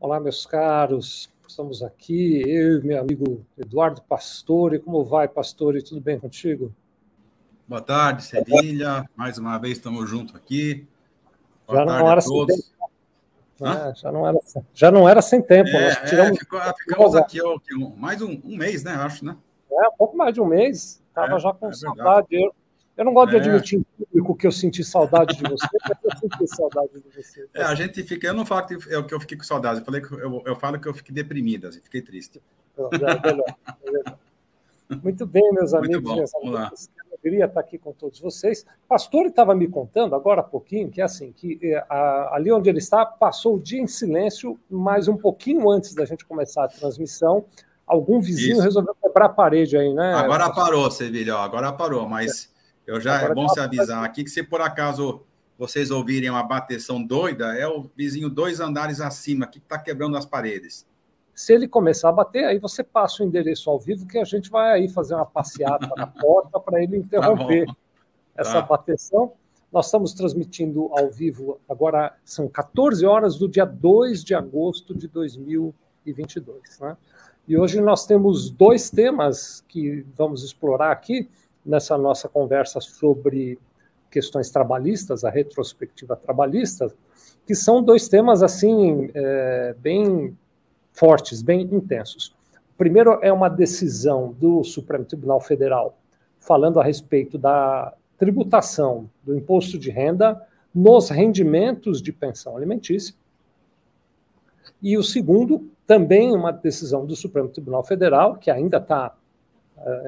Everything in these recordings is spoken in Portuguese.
Olá, meus caros. Estamos aqui, eu e meu amigo Eduardo Pastore. Como vai, Pastore? Tudo bem contigo? Boa tarde, Sevilha. Mais uma vez estamos juntos aqui. Boa já não era sem tempo. É, já, não era, já não era sem tempo. É, tiramos... É, ficou, ficamos aqui ó, mais um, um, mês, né? Acho, né? É, um pouco mais de um mês. Estava é, já com é saudade. Eu, eu, não gosto de é. admitir em público que eu senti saudade de você, mas eu senti saudade de você. É, a gente fica. Eu não falo que eu, que eu fiquei com saudade, eu, falei que eu, eu falo que eu fiquei deprimido, assim, fiquei triste. Muito bem, meus amigos e minhas amigas alegria estar aqui com todos vocês. O pastor estava me contando agora há pouquinho que assim que eh, a, ali onde ele está passou o dia em silêncio, mas um pouquinho antes da gente começar a transmissão, algum vizinho Isso. resolveu quebrar a parede aí, né? Agora pastor? parou, Sevilha, agora parou, mas é. Eu já é agora é bom tá se avisar aqui que se por acaso vocês ouvirem uma bateção doida, é o vizinho dois andares acima que está quebrando as paredes. Se ele começar a bater, aí você passa o endereço ao vivo que a gente vai aí fazer uma passeata na porta para ele tá interromper tá essa bateção. Nós estamos transmitindo ao vivo agora, são 14 horas do dia 2 de agosto de 2022. Né? E hoje nós temos dois temas que vamos explorar aqui nessa nossa conversa sobre questões trabalhistas, a retrospectiva trabalhista, que são dois temas assim é, bem fortes, bem intensos. O primeiro é uma decisão do Supremo Tribunal Federal falando a respeito da tributação do imposto de renda nos rendimentos de pensão alimentícia. E o segundo, também uma decisão do Supremo Tribunal Federal, que ainda está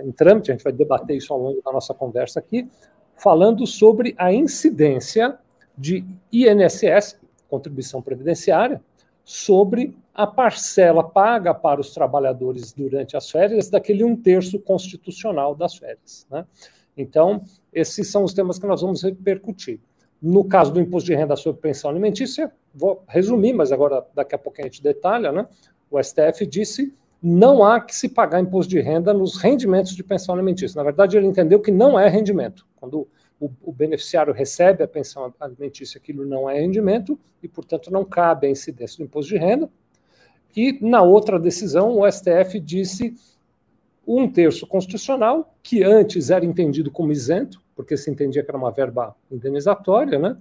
em trâmite, a gente vai debater isso ao longo da nossa conversa aqui, falando sobre a incidência de INSS, contribuição previdenciária, sobre a parcela paga para os trabalhadores durante as férias daquele um terço constitucional das férias. Né? Então, esses são os temas que nós vamos repercutir. No caso do imposto de renda sobre pensão alimentícia, vou resumir, mas agora daqui a pouco a gente detalha, né? O STF disse não há que se pagar imposto de renda nos rendimentos de pensão alimentícia. Na verdade, ele entendeu que não é rendimento. Quando o, o, beneficiário recebe a pensão alimentícia, aquilo não é rendimento e, portanto, não cabe a incidência do imposto de renda. E na outra decisão, o STF disse um terço constitucional, que antes era entendido como isento, porque se entendia que era uma verba indenizatória, né?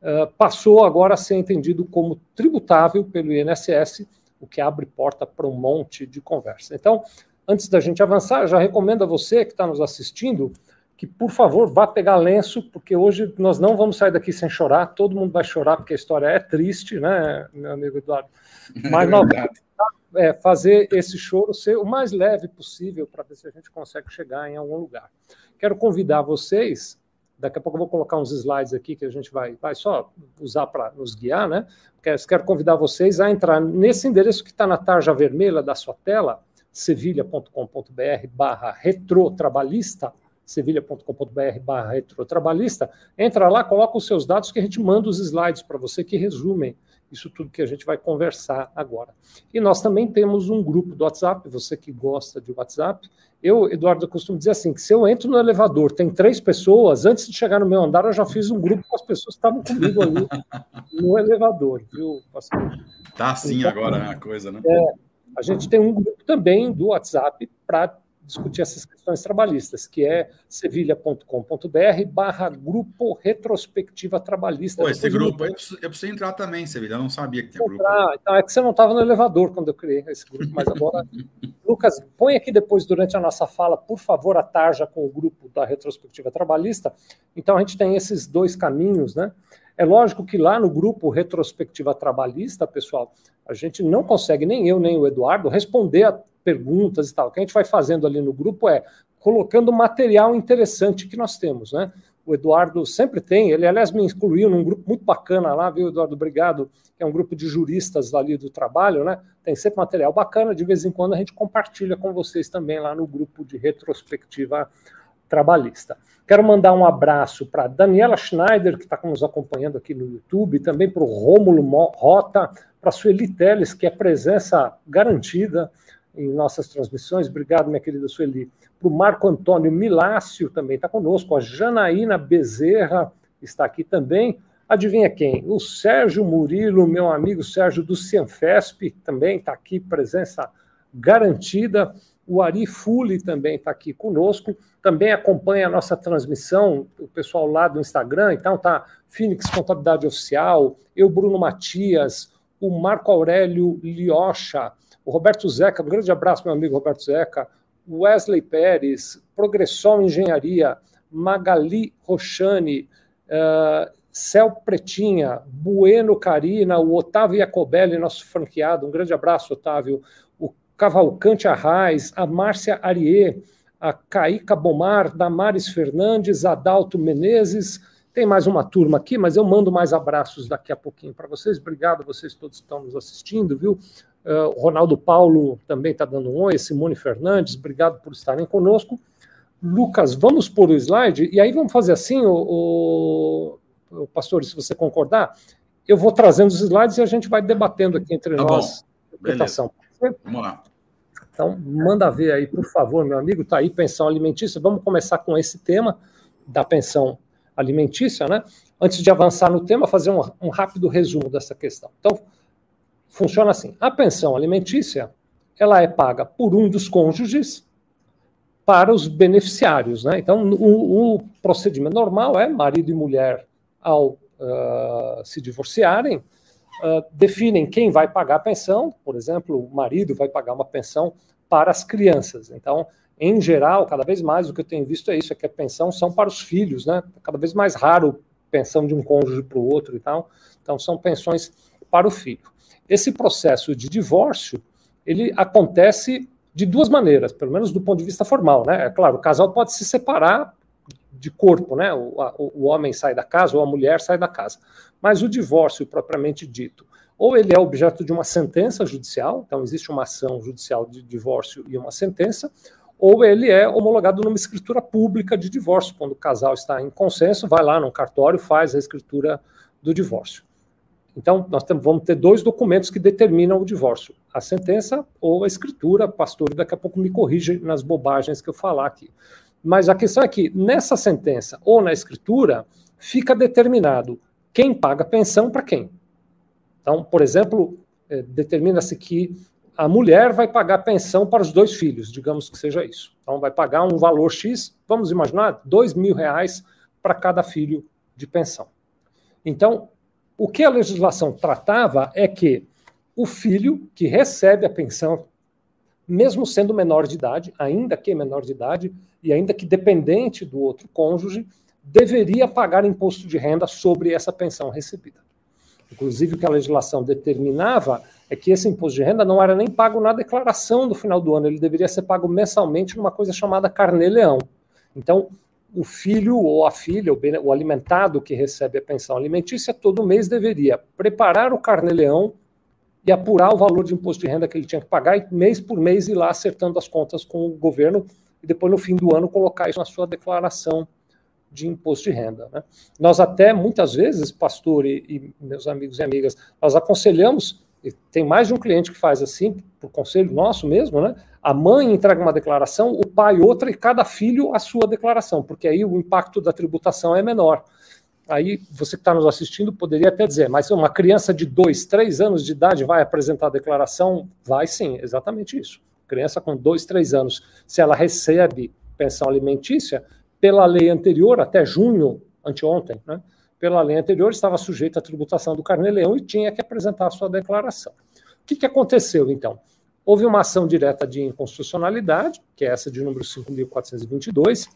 Uh, passou agora a ser entendido como tributável pelo INSS, o que abre porta para um monte de conversa. Então, antes da gente avançar, já recomendo a você que está nos assistindo que, por favor, vá pegar lenço, porque hoje nós não vamos sair daqui sem chorar, todo mundo vai chorar, porque a história é triste, né, meu amigo Eduardo? Mas é nós vamos é, fazer esse choro ser o mais leve possível para ver se a gente consegue chegar em algum lugar. Quero convidar vocês, daqui a pouco eu vou colocar uns slides aqui que a gente vai, vai só usar para nos guiar, né? Quero, convidar vocês a entrar nesse endereço que está na tarja vermelha da sua tela, sevilha.com.br barra retrotrabalhista, sevilha.com.br barra retrotrabalhista, entra lá, coloca os seus dados que a gente manda os slides para você que resumem isso tudo que a gente vai conversar agora. E nós também temos um grupo do WhatsApp, você que gosta de WhatsApp. Eu, Eduardo, eu costumo dizer assim, que se eu entro no elevador, tem três pessoas, antes de chegar no meu andar, eu já fiz um grupo com as pessoas que estavam comigo ali no elevador, viu? Tá assim então, agora a coisa, né? É, a gente tem um grupo também do WhatsApp para discutir essas questões trabalhistas, que é sevilha.com.br barra grupo retrospectiva trabalhista. Pô, esse grupo, eu preciso, eu preciso, entrar também, Sevilha, eu não sabia que tinha grupo. Então, é que você não estava no elevador quando eu criei esse grupo, mas agora... Lucas, põe aqui depois, durante a nossa fala, por favor, a tarja com o grupo da retrospectiva trabalhista. Então, a gente tem esses dois caminhos, né? É lógico que lá no grupo Retrospectiva Trabalhista, pessoal, a gente não consegue, nem eu, nem o Eduardo, responder a perguntas e tal. O que a gente vai fazendo ali no grupo é colocando material interessante que nós temos, né? O Eduardo sempre tem, ele aliás me incluiu num grupo muito bacana lá, viu, Eduardo? Obrigado, que é um grupo de juristas ali do trabalho, né? Tem sempre material bacana, de vez em quando a gente compartilha com vocês também lá no grupo de retrospectiva trabalhista. Quero mandar um abraço para Daniela Schneider, que está nos acompanhando aqui no YouTube, também para o Rômulo Rota, para Sueli Teles, que é presença garantida em nossas transmissões. Obrigado, minha querida Sueli. Para o Marco Antônio Milácio também está conosco. A Janaína Bezerra está aqui também. Adivinha quem? O Sérgio Murilo, meu amigo Sérgio do Cianfesp, também está aqui, presença garantida. O Ari Fuli também está aqui conosco, também acompanha a nossa transmissão, o pessoal lá do Instagram, então tá? Phoenix Contabilidade Oficial, eu, Bruno Matias, o Marco Aurélio Liocha, o Roberto Zeca, um grande abraço, meu amigo Roberto Zeca, Wesley Pérez, Progressão Engenharia, Magali Rochane, uh, Céu Pretinha, Bueno Carina, o Otávio Iacobelli, nosso franqueado, um grande abraço, Otávio, Cavalcante Arraes, a Márcia Ariê, a Caíca Bomar, Damares Fernandes, Adalto Menezes, tem mais uma turma aqui, mas eu mando mais abraços daqui a pouquinho para vocês. Obrigado, vocês todos que estão nos assistindo, viu? Uh, o Ronaldo Paulo também está dando um oi, Simone Fernandes, obrigado por estarem conosco. Lucas, vamos por o slide, e aí vamos fazer assim, o, o, o pastor, se você concordar, eu vou trazendo os slides e a gente vai debatendo aqui entre tá nós. Bom. Vamos lá. Então, manda ver aí, por favor, meu amigo, está aí, pensão alimentícia. Vamos começar com esse tema da pensão alimentícia, né? Antes de avançar no tema, fazer um, um rápido resumo dessa questão. Então, funciona assim: a pensão alimentícia ela é paga por um dos cônjuges para os beneficiários, né? Então, o, o procedimento normal é marido e mulher ao uh, se divorciarem uh, definem quem vai pagar a pensão. Por exemplo, o marido vai pagar uma pensão para as crianças. Então, em geral, cada vez mais o que eu tenho visto é isso, é que a pensão são para os filhos, né? Cada vez mais raro pensão de um cônjuge para o outro e tal. Então, são pensões para o filho. Esse processo de divórcio, ele acontece de duas maneiras, pelo menos do ponto de vista formal, né? É claro, o casal pode se separar de corpo, né? O, a, o homem sai da casa ou a mulher sai da casa. Mas o divórcio propriamente dito, ou ele é objeto de uma sentença judicial, então existe uma ação judicial de divórcio e uma sentença, ou ele é homologado numa escritura pública de divórcio, quando o casal está em consenso, vai lá no cartório, faz a escritura do divórcio. Então, nós temos, vamos ter dois documentos que determinam o divórcio: a sentença ou a escritura. Pastor, daqui a pouco me corrige nas bobagens que eu falar aqui. Mas a questão é que nessa sentença ou na escritura fica determinado quem paga pensão para quem. Então, por exemplo, é, determina-se que a mulher vai pagar pensão para os dois filhos, digamos que seja isso. Então, vai pagar um valor X, vamos imaginar, dois mil reais para cada filho de pensão. Então, o que a legislação tratava é que o filho que recebe a pensão, mesmo sendo menor de idade, ainda que menor de idade, e ainda que dependente do outro cônjuge, deveria pagar imposto de renda sobre essa pensão recebida. Inclusive, o que a legislação determinava é que esse imposto de renda não era nem pago na declaração do final do ano, ele deveria ser pago mensalmente numa coisa chamada carnê-leão. Então, o filho ou a filha, o alimentado que recebe a pensão alimentícia, todo mês deveria preparar o carnê-leão e apurar o valor de imposto de renda que ele tinha que pagar, e mês por mês ir lá acertando as contas com o governo, e depois, no fim do ano, colocar isso na sua declaração de imposto de renda. Né? Nós até, muitas vezes, pastor e, e meus amigos e amigas, nós aconselhamos tem mais de um cliente que faz assim, por conselho nosso mesmo, né? A mãe entrega uma declaração, o pai outra e cada filho a sua declaração, porque aí o impacto da tributação é menor. Aí você que está nos assistindo poderia até dizer, mas uma criança de dois, três anos de idade vai apresentar a declaração? Vai sim, exatamente isso. Criança com dois, três anos, se ela recebe pensão alimentícia, pela lei anterior, até junho, anteontem, né? pela lei anterior, estava sujeito à tributação do carnê-leão e tinha que apresentar a sua declaração. O que, que aconteceu, então? Houve uma ação direta de inconstitucionalidade, que é essa de número 5.422,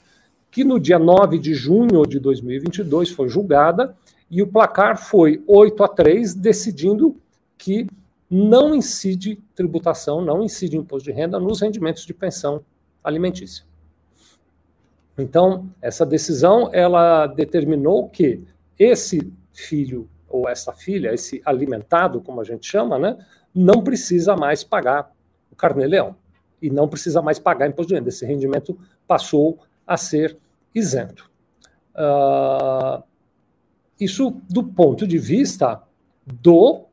que no dia 9 de junho de 2022 foi julgada, e o placar foi 8 a 3, decidindo que não incide tributação, não incide imposto de renda nos rendimentos de pensão alimentícia. Então, essa decisão ela determinou que esse filho ou essa filha, esse alimentado, como a gente chama, né, não precisa mais pagar o carnê-leão e não precisa mais pagar imposto de renda. Esse rendimento passou a ser isento. Uh, isso do ponto de vista do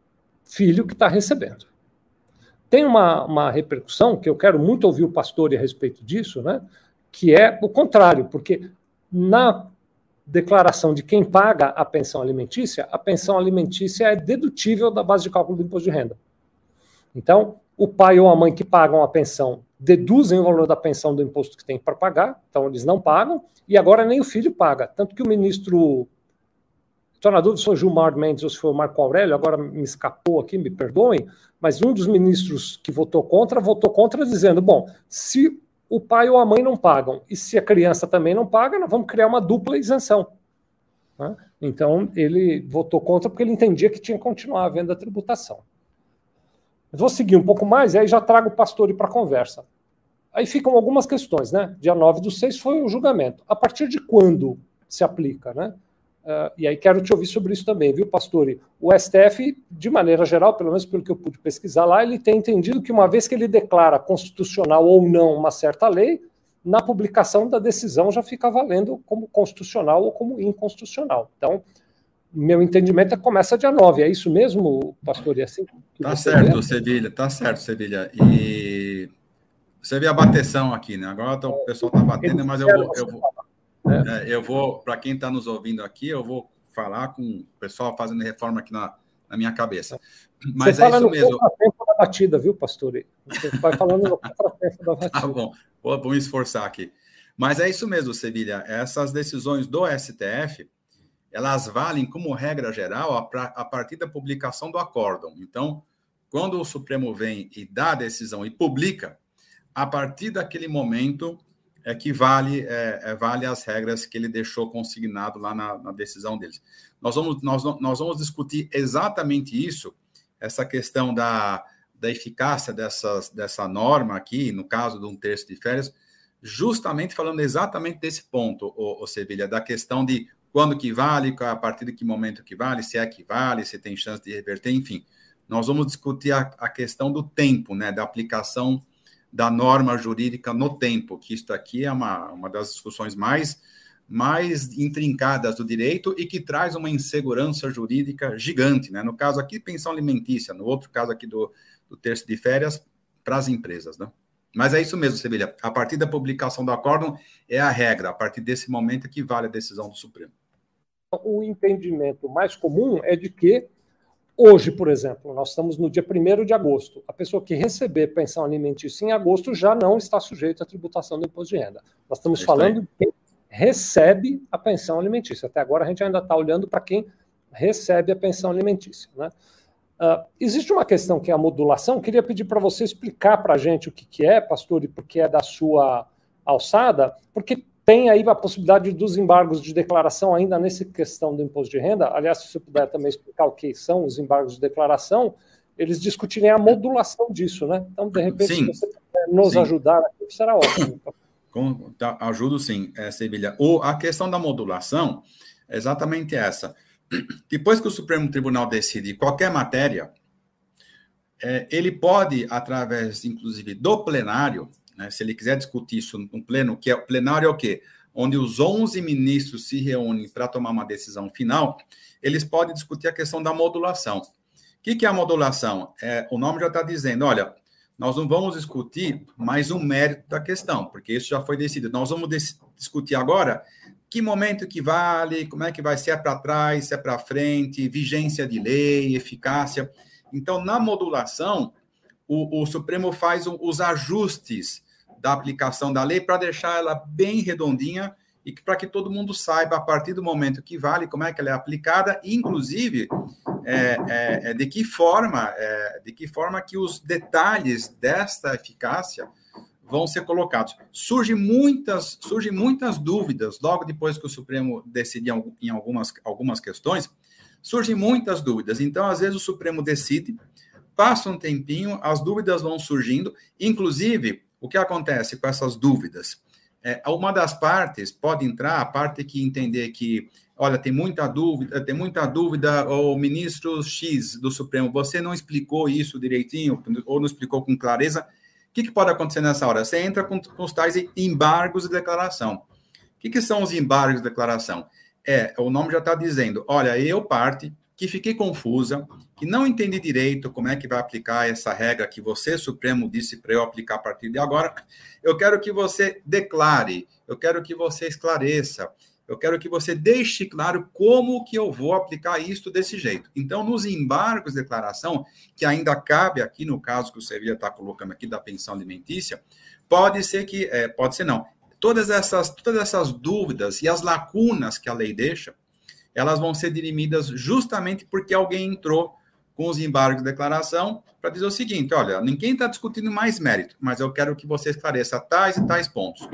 filho que está recebendo. Tem uma, uma repercussão que eu quero muito ouvir o pastor a respeito disso, né? que é o contrário, porque na declaração de quem paga a pensão alimentícia, a pensão alimentícia é dedutível da base de cálculo do imposto de renda. Então, o pai ou a mãe que pagam a pensão deduzem o valor da pensão do imposto que tem para pagar, então eles não pagam, e agora nem o filho paga. Tanto que o ministro. Estou na dúvida se foi Gilmar Mendes ou se foi o Marco Aurélio, agora me escapou aqui, me perdoem, mas um dos ministros que votou contra, votou contra dizendo: bom, se o pai ou a mãe não pagam, e se a criança também não paga, nós vamos criar uma dupla isenção. Né? Então, ele votou contra porque ele entendia que tinha que continuar havendo a tributação. Vou seguir um pouco mais e aí já trago o pastor para a conversa. Aí ficam algumas questões, né? Dia 9 do 6 foi o julgamento. A partir de quando se aplica, né? Uh, e aí quero te ouvir sobre isso também, viu, pastor? O STF, de maneira geral, pelo menos pelo que eu pude pesquisar lá, ele tem entendido que uma vez que ele declara constitucional ou não uma certa lei, na publicação da decisão já fica valendo como constitucional ou como inconstitucional. Então, meu entendimento é que começa dia 9, é isso mesmo, pastor? E assim? Tá certo, vê? Sevilha, tá certo, Sevilha. E você vê a bateção aqui, né? Agora tá, o pessoal tá batendo, mas eu vou. Eu vou, é. É, eu vou, para quem está nos ouvindo aqui, eu vou falar com o pessoal fazendo reforma aqui na, na minha cabeça. Mas você é isso mesmo. tempo da batida, viu, pastor? Você vai falando no da batida. Tá bom, vou, vou me esforçar aqui. Mas é isso mesmo, Sevilha. Essas decisões do STF elas valem como regra geral a, partir da publicação do acórdão. Então, quando o Supremo vem e dá a decisão e publica, a partir daquele momento é que vale, é, é, vale as regras que ele deixou consignado lá na, na, decisão deles. Nós vamos, nós, nós vamos discutir exatamente isso, essa questão da, da eficácia dessas, dessa norma aqui, no caso de um terço de férias, justamente falando exatamente desse ponto, o, Sevilha, da questão de quando que vale, a partir de que momento que vale, se é que vale, se tem chance de reverter, enfim. Nós vamos discutir a, a questão do tempo, né, da aplicação da norma jurídica no tempo, que isso aqui é uma, uma das discussões mais, mais intrincadas do direito e que traz uma insegurança jurídica gigante, né? No caso aqui, pensão alimentícia, no outro caso aqui do, do terço de férias, para as empresas, né? Mas é isso mesmo, Sevilha. A partir da publicação do acórdão é a regra. A partir desse momento é que vale a decisão do Supremo o entendimento mais comum é de que hoje, por exemplo, nós estamos no dia 1 de agosto, a pessoa que receber pensão alimentícia em agosto já não está sujeita à tributação do imposto de renda. Nós estamos falando de quem recebe a pensão alimentícia. Até agora a gente ainda está olhando para quem recebe a pensão alimentícia. Né? Uh, existe uma questão que é a modulação. Queria pedir para você explicar para a gente o que, que é, pastor, e porque é da sua alçada, porque tem aí a possibilidade dos embargos de declaração ainda nessa questão do imposto de renda. Aliás, se você puder também explicar o que são os embargos de declaração, eles discutirem a modulação disso, né? Então, de repente, sim, se você puder nos sim. ajudar aqui, será ótimo. Com, tá, ajudo sim, é, Sevilha. O, a questão da modulação é exatamente essa. Depois que o Supremo Tribunal decide qualquer matéria, é, ele pode, através, inclusive, do plenário, né? Se ele quiser discutir isso no pleno, que é o plenário é o quê? Onde os 11 ministros se reúnem para tomar uma decisão final, eles podem discutir a questão da modulação. O que, que é a modulação? É, o nome já está dizendo, olha, nós não vamos discutir mais um mérito da questão, porque isso já foi decidido. Nós vamos discutir agora que momento que vale, como é que vai ser, é para trás, se é para frente, vigência de lei, eficácia. Então, na modulação, o, o Supremo faz os ajustes da aplicação da lei para deixar ela bem redondinha e para que todo mundo saiba a partir do momento que vale, como é que ela é aplicada, inclusive é, é, é, de que forma, é, de que forma que os detalhes desta eficácia vão ser colocados. Surgem muitas, surgem muitas dúvidas logo depois que o Supremo decide em algumas, algumas questões, surgem muitas dúvidas. Então, às vezes o Supremo decide, passa um tempinho, as dúvidas vão surgindo, inclusive o que acontece com essas dúvidas? É, uma das partes pode entrar, a parte que entender que, olha, tem muita dúvida, tem muita dúvida, o ministro X do Supremo, você não explicou isso direitinho, ou não explicou com clareza. O que, que pode acontecer nessa hora? Você entra com, com os tais embargos de declaração. O que, que são os embargos de declaração? É, o nome já está dizendo, olha, eu, parte, que fiquei confusa, que não entendi direito como é que vai aplicar essa regra que você, Supremo, disse para eu aplicar a partir de agora. Eu quero que você declare, eu quero que você esclareça, Eu quero que você deixe claro como que eu vou aplicar isso desse jeito. Então, nos embargos de declaração, que ainda cabe aqui no caso que o Sevilla está colocando aqui da pensão alimentícia, pode ser que, é, pode ser não, todas essas, todas essas dúvidas e as lacunas que a lei deixa, elas vão ser dirimidas justamente porque alguém entrou com os embargos de declaração para dizer o seguinte: olha, ninguém está discutindo mais mérito, mas eu quero que você esclareça tais e tais pontos.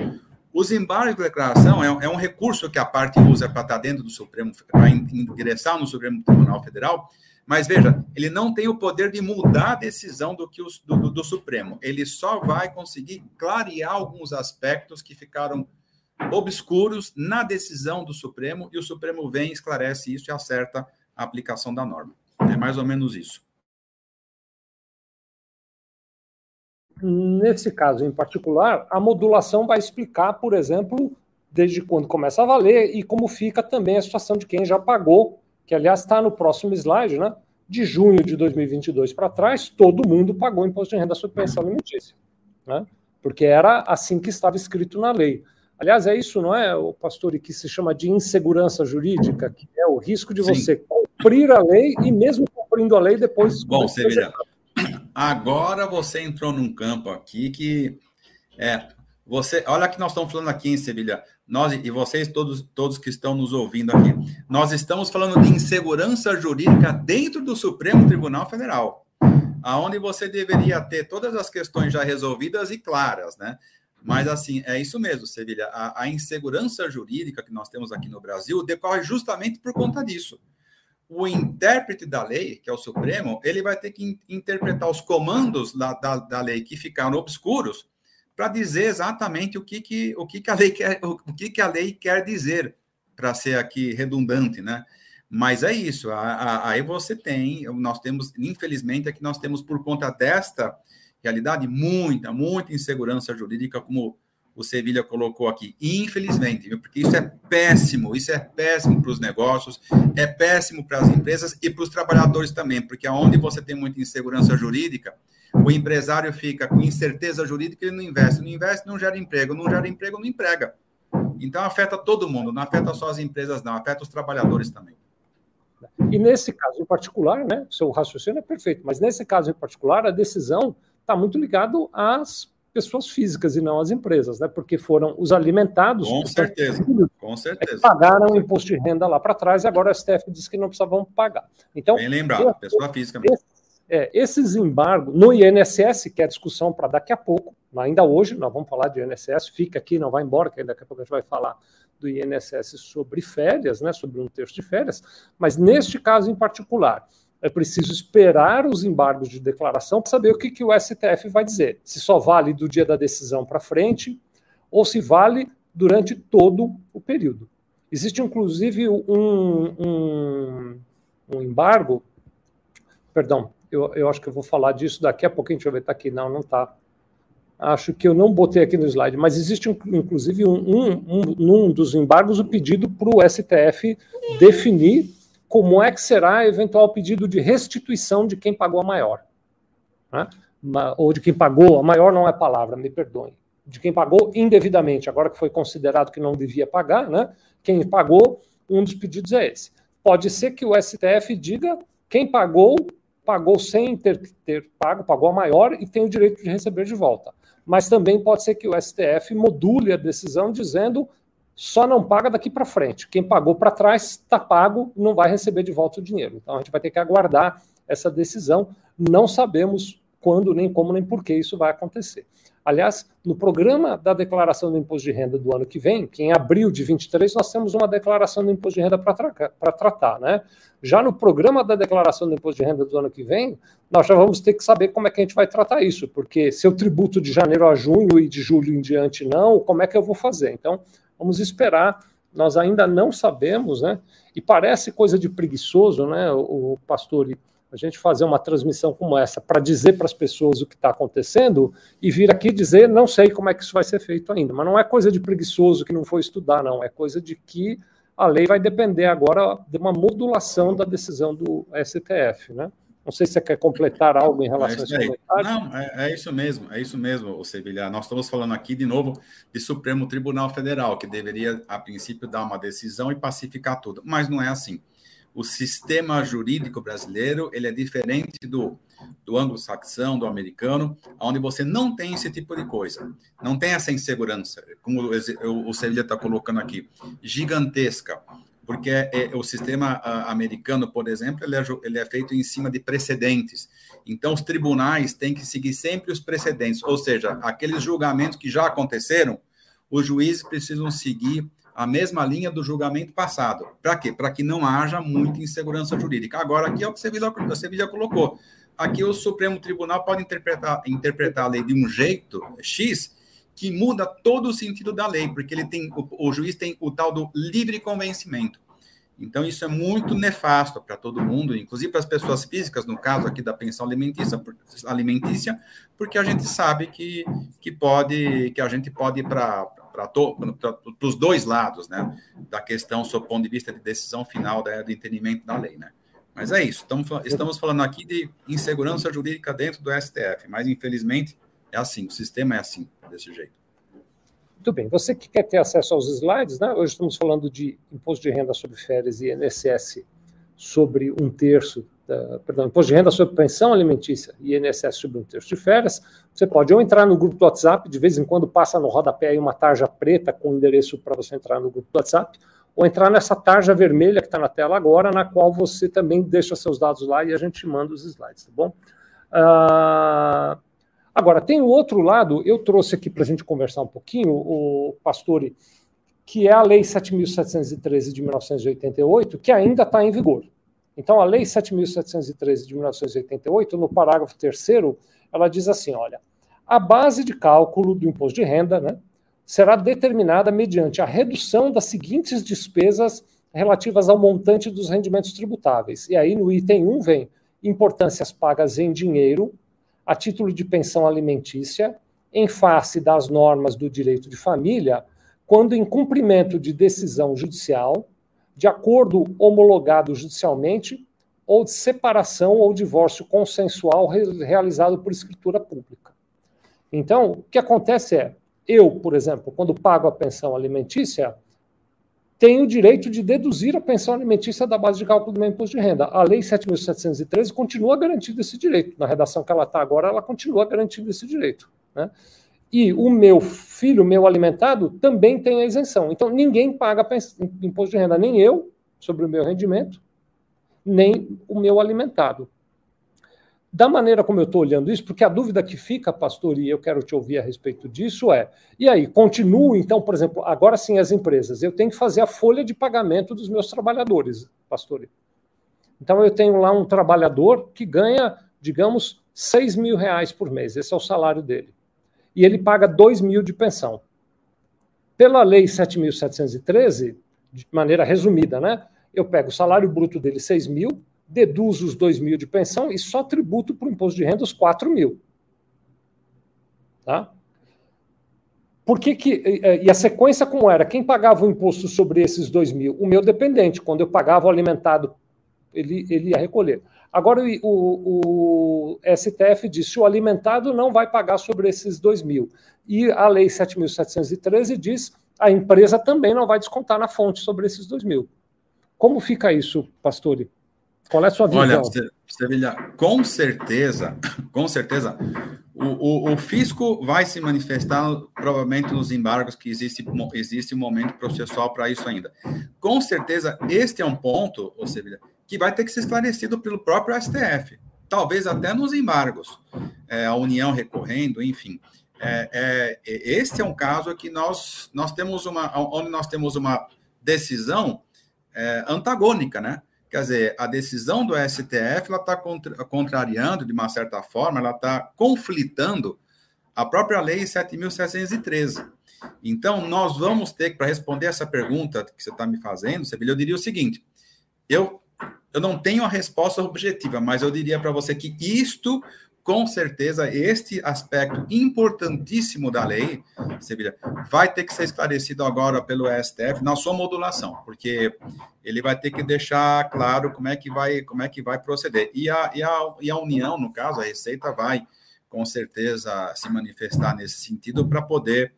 Os embargos de declaração é, é um recurso que a parte usa para estar tá dentro do Supremo, para ingressar no Supremo Tribunal Federal, mas veja, ele não tem o poder de mudar a decisão do, que os, do, do, Supremo. Ele só vai conseguir clarear alguns aspectos que ficaram obscuros na decisão do Supremo, e o Supremo vem, esclarece isso e acerta a aplicação da norma. É mais ou menos isso. Nesse caso em particular, a modulação vai explicar, por exemplo, desde quando começa a valer e como fica também a situação de quem já pagou, que aliás está no próximo slide, né? De junho de 2022 para trás, todo mundo pagou imposto de renda sobre pensão alimentícia, né? Porque era assim que estava escrito na lei. Aliás, é isso, não é, o pastor, que se chama de insegurança jurídica, que é o risco de Sim. você cumprir a lei e mesmo cumprindo a lei depois. Bom, Sevilha, Agora você entrou num campo aqui que é você. Olha que nós estamos falando aqui em Sevilha. Nós e vocês todos todos que estão nos ouvindo aqui. Nós estamos falando de insegurança jurídica dentro do Supremo Tribunal Federal, aonde você deveria ter todas as questões já resolvidas e claras, né? Mas, assim, é isso mesmo, Sevilha. A, a, insegurança jurídica que nós temos aqui no Brasil decorre justamente por conta disso o intérprete da lei, que é o Supremo, ele vai ter que interpretar os comandos da, da, da lei que ficaram obscuros para dizer exatamente o que, que, o que, que a lei quer, o que, que a lei quer dizer, para ser aqui redundante, né? Mas é isso, aí você tem, nós temos, infelizmente, aqui nós temos, por conta desta realidade, muita, muita insegurança jurídica, como o Sevilha colocou aqui, infelizmente, porque isso é péssimo, isso é péssimo para os negócios, é péssimo para as empresas e para os trabalhadores também, porque aonde você tem muita insegurança jurídica, o empresário fica com incerteza jurídica, ele não investe, não investe, não gera emprego, não gera emprego, não emprega. Então afeta todo mundo, não afeta só as empresas, não, afeta os trabalhadores também. E nesse caso em particular, né, seu raciocínio é perfeito, mas nesse caso em particular, a decisão está muito ligada às pessoas físicas e não as empresas, né? Porque foram os alimentados. Com certeza. com certeza. É pagaram o imposto de renda lá para trás e agora a STF disse que não precisavam pagar. Então, Bem lembrado, pessoa física mesmo. É, esses embargos no INSS, que é a discussão para daqui a pouco, ainda hoje, nós vamos falar de INSS, fica aqui, não vai embora, que daqui a pouco a gente vai falar do INSS sobre férias, né, sobre um terço de férias, mas neste caso em particular, é preciso esperar os embargos de declaração para saber o que, que o STF vai dizer. Se só vale do dia da decisão para frente ou se vale durante todo o período. Existe, inclusive, um, um, um embargo. Perdão, eu, eu, acho que eu vou falar disso daqui a pouquinho. Deixa eu ver, está aqui. Não, não está. Acho que eu não botei aqui no slide, mas existe, inclusive, um, um, um dos embargos o pedido para o STF definir como é que será eventual pedido de restituição de quem pagou a maior. Né? Ou de quem pagou, a maior não é palavra, me perdoem. De quem pagou indevidamente, agora que foi considerado que não devia pagar, né? quem pagou, um dos pedidos é esse. Pode ser que o STF diga quem pagou, pagou sem ter, ter pago, pagou a maior e tem o direito de receber de volta. Mas também pode ser que o STF module a decisão dizendo só não paga daqui para frente. Quem pagou para trás está pago, não vai receber de volta o dinheiro. Então a gente vai ter que aguardar essa decisão. Não sabemos quando, nem como, nem por que isso vai acontecer. Aliás, no programa da declaração do imposto de renda do ano que vem, que em abril de 23 nós temos uma declaração do imposto de renda para tra tratar, né? Já no programa da declaração do imposto de renda do ano que vem, nós já vamos ter que saber como é que a gente vai tratar isso, porque se eu tributo de janeiro a junho e de julho em diante não, como é que eu vou fazer? Então, Vamos esperar. Nós ainda não sabemos, né? E parece coisa de preguiçoso, né, o, o pastor, a gente fazer uma transmissão como essa para dizer para as pessoas o que está acontecendo e vir aqui dizer não sei como é que isso vai ser feito ainda. Mas não é coisa de preguiçoso que não foi estudar, não. É coisa de que a lei vai depender agora de uma modulação da decisão do STF, né? Não sei se você quer completar algo em relação é a esse Não, é, é, isso mesmo, é isso mesmo, Sevilha. Nós estamos falando aqui, de novo, de Supremo Tribunal Federal, que deveria, a princípio, dar uma decisão e pacificar tudo. Mas não é assim. O sistema jurídico brasileiro ele é diferente do, do anglo-saxão, do americano, onde você não tem esse tipo de coisa. Não tem essa insegurança, como o, o Sevilha está colocando aqui, gigantesca porque é, é, o sistema americano, por exemplo, ele é, ele é, feito em cima de precedentes. Então, os tribunais têm que seguir sempre os precedentes, ou seja, aqueles julgamentos que já aconteceram, os juízes precisam seguir a mesma linha do julgamento passado. Para quê? Para que não haja muita insegurança jurídica. Agora, aqui é o que você Sevilla colocou. Aqui o Supremo Tribunal pode interpretar, interpretar a lei de um jeito X que muda todo o sentido da lei, porque ele tem o, o juiz tem o tal do livre convencimento. Então, isso é muito nefasto para todo mundo, inclusive para as pessoas físicas, no caso aqui da pensão alimentícia, alimentícia porque a gente sabe que, que pode que a gente pode ir para os dois lados, né, da questão, sob o ponto de vista de decisão final da, do entendimento da lei, né. Mas é isso, estamos, estamos falando aqui de insegurança jurídica dentro do STF, mas infelizmente é assim, o sistema é assim, desse jeito. Muito bem, você que quer ter acesso aos slides, né? hoje estamos falando de imposto de renda sobre férias e INSS sobre um terço, da, perdão, imposto de renda sobre pensão alimentícia e INSS sobre um terço de férias. Você pode ou entrar no grupo do WhatsApp, de vez em quando passa no rodapé aí uma tarja preta com endereço para você entrar no grupo do WhatsApp, ou entrar nessa tarja vermelha que está na tela agora, na qual você também deixa seus dados lá e a gente manda os slides, tá bom? Uh, Agora, tem o outro lado, eu trouxe aqui para a gente conversar um pouquinho, o Pastore, que é a Lei 7.713 de 1988, que ainda está em vigor. Então, a Lei 7.713 de 1988, no parágrafo 3, ela diz assim: olha, a base de cálculo do imposto de renda né, será determinada mediante a redução das seguintes despesas relativas ao montante dos rendimentos tributáveis. E aí, no item 1 vem importâncias pagas em dinheiro a título de pensão alimentícia, em face das normas do direito de família, quando em cumprimento de decisão judicial, de acordo homologado judicialmente, ou de separação ou divórcio consensual realizado por escritura pública. Então, o que acontece é, eu, por exemplo, quando pago a pensão alimentícia, tem o direito de deduzir a pensão alimentícia da base de cálculo do meu imposto de renda. A Lei 7.713 continua garantindo esse direito. Na redação que ela está agora, ela continua garantindo esse direito. Né? E o meu filho, meu alimentado, também tem a isenção. Então, ninguém paga imposto de renda, nem eu, sobre o meu rendimento, nem o meu alimentado da maneira como eu estou olhando isso, porque a dúvida que fica, pastor, e eu quero te ouvir a respeito disso, é: e aí, continuo, então, por exemplo, agora sim as empresas, eu tenho que fazer a folha de pagamento dos meus trabalhadores, pastor. Então, eu tenho lá um trabalhador que ganha, digamos, 6 mil reais por mês, esse é o salário dele. E ele paga 2 mil de pensão. Pela lei 7.713, de maneira resumida, né? Eu pego o salário bruto dele, 6 mil, deduzo os 2 mil de pensão e só tributo para o imposto de renda os 4 mil. Tá? Por que, que e a sequência como era? Quem pagava o imposto sobre esses 2 mil? O meu dependente. Quando eu pagava o alimentado, ele, ele ia recolher. Agora o, o STF disse o alimentado não vai pagar sobre esses 2 mil. E a Lei 7.713 diz a empresa também não vai descontar na fonte sobre esses 2 mil. Como fica isso, Pastore? Qual é a sua visão? Olha, Sevilha, com certeza, com certeza, o, o, o, fisco vai se manifestar provavelmente nos embargos que existe, existe um momento processual para isso ainda. Com certeza, este é um ponto, Sevilha, que vai ter que ser esclarecido pelo próprio STF, talvez até nos embargos, é, a União recorrendo, enfim. É, é, este é um caso que nós, nós temos uma, onde nós temos uma decisão é, antagônica, né? Quer dizer, a decisão do STF está contra, contrariando, de uma certa forma, ela está conflitando a própria Lei 7.713. Então, nós vamos ter que, para responder essa pergunta que você está me fazendo, Sevilha, eu diria o seguinte: eu, eu não tenho a resposta objetiva, mas eu diria para você que isto com certeza, este aspecto importantíssimo da lei, Sevilha, vai ter que ser esclarecido agora pelo STF na sua modulação, porque ele vai ter que deixar claro como é que vai, como é que vai proceder. E a, e a, e a União, no caso, a Receita, vai com certeza se manifestar nesse sentido para poder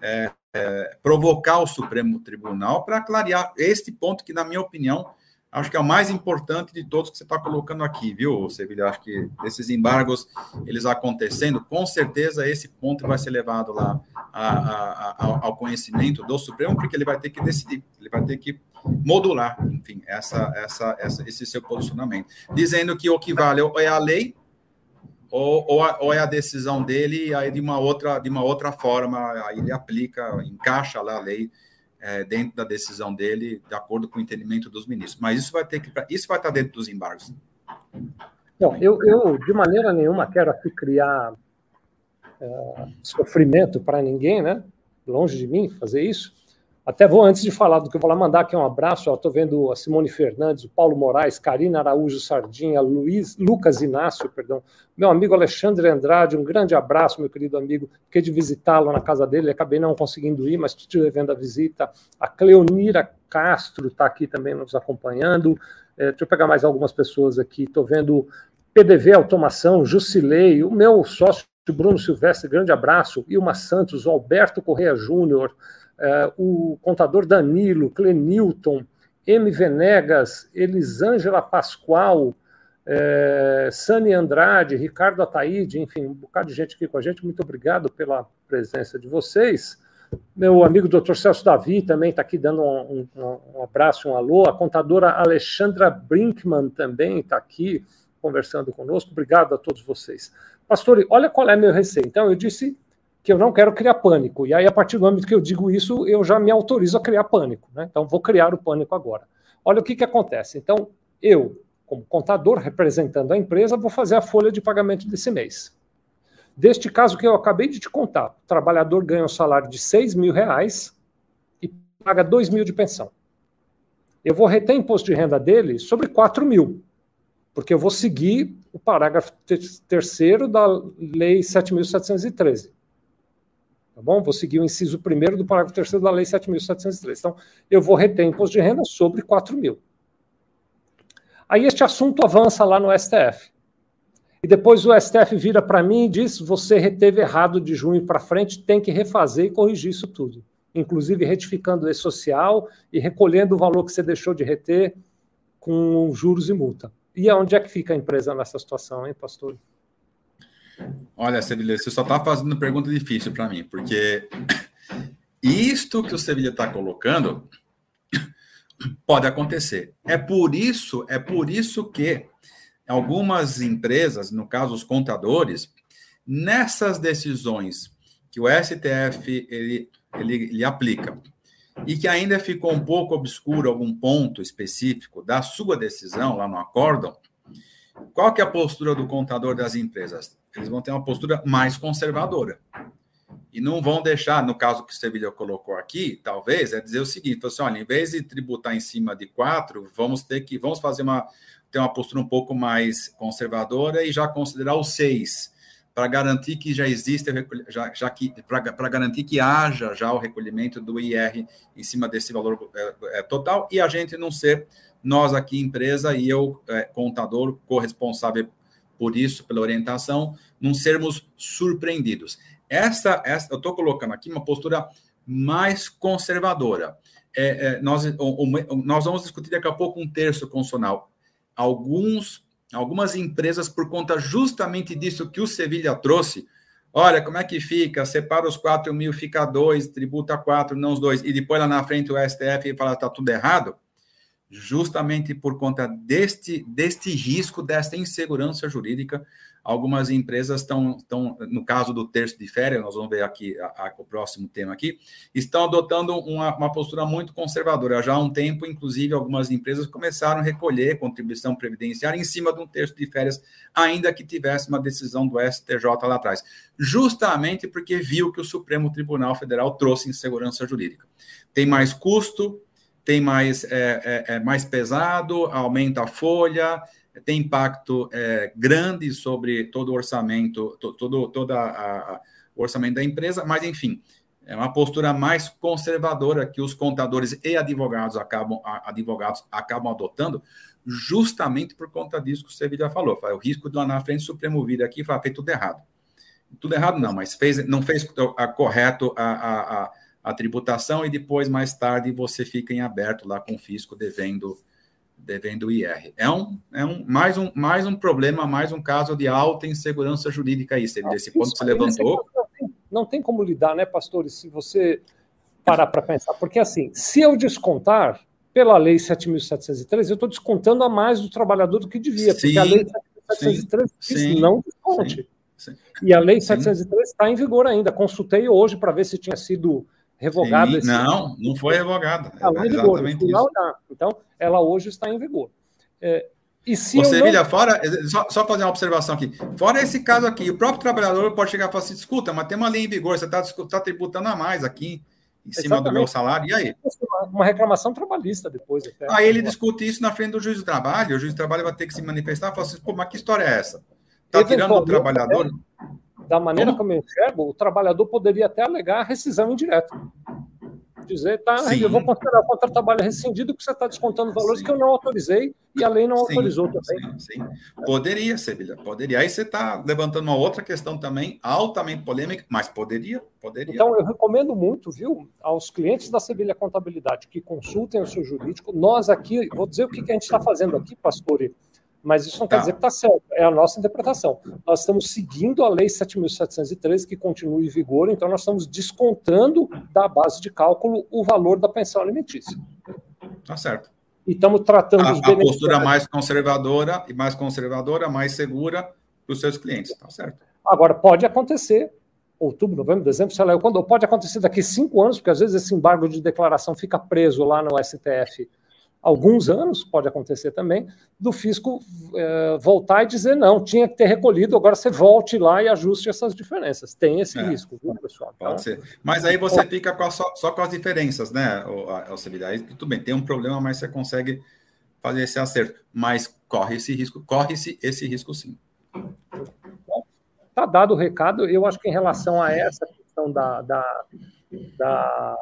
é, é, provocar o Supremo Tribunal para clarear este ponto que, na minha opinião, acho que é o mais importante de todos que você está colocando aqui, viu, Sevilha? Acho que esses embargos, eles acontecendo, com certeza esse ponto vai ser levado lá a, a, a, ao conhecimento do Supremo, porque ele vai ter que decidir, ele vai ter que modular, enfim, essa, essa, essa, esse seu posicionamento, dizendo que o que vale é a lei ou, ou, a, ou, é a decisão dele aí de uma outra de uma outra forma aí ele aplica encaixa lá a lei é, dentro da decisão dele de acordo com o entendimento dos ministros. Mas isso vai ter que isso vai estar dentro dos embargos. Não eu, eu de maneira nenhuma quero aqui criar é, sofrimento para ninguém né? Longe de mim fazer isso até vou, antes de falar do que eu vou lá mandar aqui um abraço, estou vendo a Simone Fernandes, o Paulo Moraes, Karina Araújo Sardinha, Luiz, Lucas Inácio, perdão, meu amigo Alexandre Andrade, um grande abraço, meu querido amigo. Fiquei de visitá-lo na casa dele, acabei não conseguindo ir, mas estou te devendo a visita. A Cleonira Castro está aqui também nos acompanhando. É, deixa eu pegar mais algumas pessoas aqui. Estou vendo PDV Automação, Jusilei, o meu sócio Bruno Silvestre, grande abraço. Ilma Santos, o Alberto Correia Júnior, o contador Danilo, Clenilton, M. Venegas, Elisângela Pascoal, é, Sani Andrade, Ricardo Ataíde, enfim, um bocado de gente aqui com a gente. Muito obrigado pela presença de vocês. Meu amigo Dr. Celso Davi também está aqui dando um, um, um, abraço, um alô. A contadora Alexandra Brinkman também está aqui conversando conosco. Obrigado a todos vocês. Pastor, olha qual é meu receio. Então, eu disse que eu não quero criar pânico. E aí, a partir do momento que eu digo isso, eu já me autorizo a criar pânico. Né? Então, vou criar o pânico agora. Olha o que, que acontece. Então, eu, como contador representando a empresa, vou fazer a folha de pagamento desse mês. Deste caso que eu acabei de te contar, o trabalhador ganha um salário de 6 mil reais e paga 2 mil de pensão. Eu vou reter imposto de renda dele sobre 4 mil, porque eu vou seguir o parágrafo terceiro da Lei 7.713. Tá bom? Vou seguir o inciso primeiro do parágrafo terceiro da Lei 7.703. Então, eu vou reter imposto de renda sobre 4 mil. Aí este assunto avança lá no STF. E depois o STF vira para mim e diz: você reteve errado de junho para frente, tem que refazer e corrigir isso tudo. Inclusive retificando o E-Social e recolhendo o valor que você deixou de reter com juros e multa. E aonde é que fica a empresa nessa situação, hein, pastor? Olha, Sevilha, você só está fazendo pergunta difícil para mim, porque isto que o Sevilha está colocando pode acontecer. É por isso, é por isso que algumas empresas, no caso os contadores, nessas decisões que o STF ele, ele, ele aplica e que ainda ficou um pouco obscuro algum ponto específico da sua decisão lá no acórdão, qual que é a postura do contador das empresas? Eles vão ter uma postura mais conservadora. E não vão deixar, no caso que o Sevilha colocou aqui, talvez, é dizer o seguinte: assim, olha, em vez de tributar em cima de quatro, vamos ter que vamos fazer uma ter uma postura um pouco mais conservadora e já considerar os seis para garantir que já existe já, já que para garantir que haja já o recolhimento do IR em cima desse valor é, é, total e a gente não ser nós aqui, empresa, e eu, é, contador, corresponsável por isso, pela orientação, não sermos surpreendidos. Essa, essa eu estou colocando aqui uma postura mais conservadora. É, é, nós, o, o, nós vamos discutir daqui a pouco um terço constitucional. Alguns, algumas empresas, por conta justamente disso que o Sevilha trouxe, olha, como é que fica? Separa os 4 mil, fica dois, tributa quatro, não os dois, e depois lá na frente o STF fala que está tudo errado justamente por conta deste, deste risco, desta insegurança jurídica, algumas empresas estão, estão, no caso do terço de férias, nós vamos ver aqui a, a, o próximo tema aqui, estão adotando uma, uma, postura muito conservadora. Já há um tempo, inclusive, algumas empresas começaram a recolher contribuição previdenciária em cima de um terço de férias, ainda que tivesse uma decisão do STJ lá atrás, justamente porque viu que o Supremo Tribunal Federal trouxe insegurança jurídica. Tem mais custo, tem mais, é, é, é, mais pesado, aumenta a folha, tem impacto é, grande sobre todo o orçamento, todo, todo a, a, o orçamento da empresa, mas enfim, é uma postura mais conservadora que os contadores e advogados acabam, advogados acabam adotando, justamente por conta disso que o Sevilla falou. O risco de lá na frente o Supremo vir aqui e falar, fez tudo errado. Tudo errado não, mas fez, não fez correto a, a, a, a tributação e depois, mais tarde, você fica em aberto lá com o fisco devendo devendo IR. É um, é um mais um mais um problema, mais um caso de alta insegurança jurídica aí, desse ponto que você levantou. Não tem, não tem como lidar, né, pastores, se você parar para pensar, porque assim, se eu descontar pela lei 7.703, eu estou descontando a mais do trabalhador do que devia, sim, porque a lei 7.703 diz não desconte. Sim. Sim. E a Lei 703 está em vigor ainda. Consultei hoje para ver se tinha sido revogada. não, não foi revogada. Está é, em vigor. Então, ela hoje está em vigor. É, e se Você, não... fora, só, só, fazer uma observação aqui. Fora esse caso aqui, o próprio trabalhador pode chegar e falar assim: escuta, mas tem uma lei em vigor, você está tá tributando a mais aqui em cima Exatamente. do meu salário, e aí? Uma reclamação trabalhista depois. Até. Aí ele discute isso na frente do juiz do trabalho, o juiz do trabalho vai ter que se manifestar e falar assim: pô, mas que história é essa? Está tirando o trabalhador. Da maneira como? eu enxergo, o trabalhador poderia até alegar rescisão indireta. Dizer, tá, Sim. eu vou considerar o contrato de trabalho rescindido porque você está descontando valores Sim. que eu não autorizei e a lei não sim, autorizou também. Sim, sim. Poderia, Sevilha, poderia. Aí você está levantando uma outra questão também, altamente polêmica, mas poderia, poderia. Então, eu recomendo muito, viu, aos clientes da Sevilha Contabilidade que consultem o seu jurídico. Nós aqui, vou dizer o que, que a gente está fazendo aqui, pastor, mas isso não quer tá. dizer que está certo, é a nossa interpretação. Nós estamos seguindo a Lei 7.713, que continua em vigor, então nós estamos descontando da base de cálculo o valor da pensão alimentícia. Tá certo. E estamos tratando a, os A postura mais conservadora e mais conservadora, mais segura para os seus clientes, tá certo. Agora, pode acontecer, outubro, novembro, dezembro, sei lá, quando pode acontecer daqui cinco anos, porque às vezes esse embargo de declaração fica preso lá no STF alguns anos, pode acontecer também, do fisco é, voltar e dizer não, tinha que ter recolhido, agora você volte lá e ajuste essas diferenças. Tem esse é, risco, viu, pessoal? Pode então, ser. Mas aí você fica com a, só, só, com as diferenças, né, Alcebida? Aí tudo bem, tem um problema, mas você consegue fazer esse acerto. Mas corre esse risco, corre-se esse risco sim. Está dado o recado, eu acho que em relação a essa questão da, da, da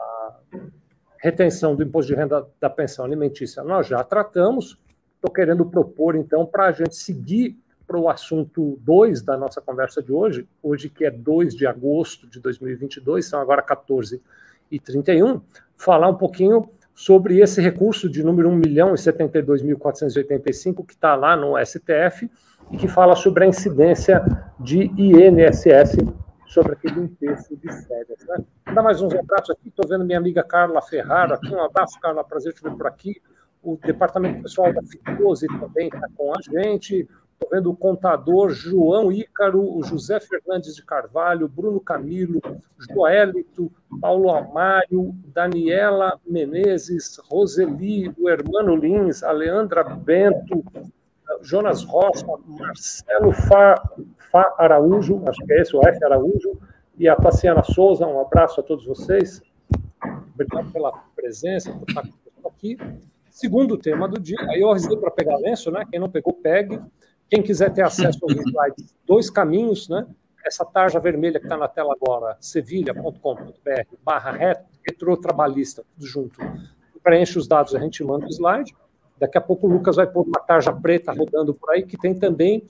retenção do imposto de renda da pensão alimentícia nós já tratamos. Estou querendo propor, então, para a gente seguir para o assunto 2 da nossa conversa de hoje, hoje que é 2 de agosto de 2022, são agora 14 e 31, falar um pouquinho sobre esse recurso de número 1 milhão e 72.485 que está lá no STF e que fala sobre a incidência de INSS sobre aquele terço de férias. Né? Vou dar mais uns retratos aqui. Estou vendo minha amiga Carla Ferrara aqui. Um abraço, Carla. Prazer te ver por aqui. O departamento pessoal da Ficose também está com a gente. Estou vendo o contador João Ícaro, o José Fernandes de Carvalho, Bruno Camilo, Joelito, Paulo Amário, Daniela Menezes, Roseli, o Hermano Lins, a Leandra Bento, Jonas Rocha, Marcelo Fá, Fá Araújo, acho que é esse, o F Araújo, e a Tassiana Souza, um abraço a todos vocês. Obrigado pela presença, por estar aqui. Segundo tema do dia, aí eu avisei para pegar lenço, né? Quem não pegou, pegue. Quem quiser ter acesso aos slides, dois caminhos, né? Essa tarja vermelha que está na tela agora, sevilha.com.br barra retro trabalhista, tudo junto. Preenche os dados, a gente manda o slide. Daqui a pouco o Lucas vai pôr uma tarja preta rodando por aí, que tem também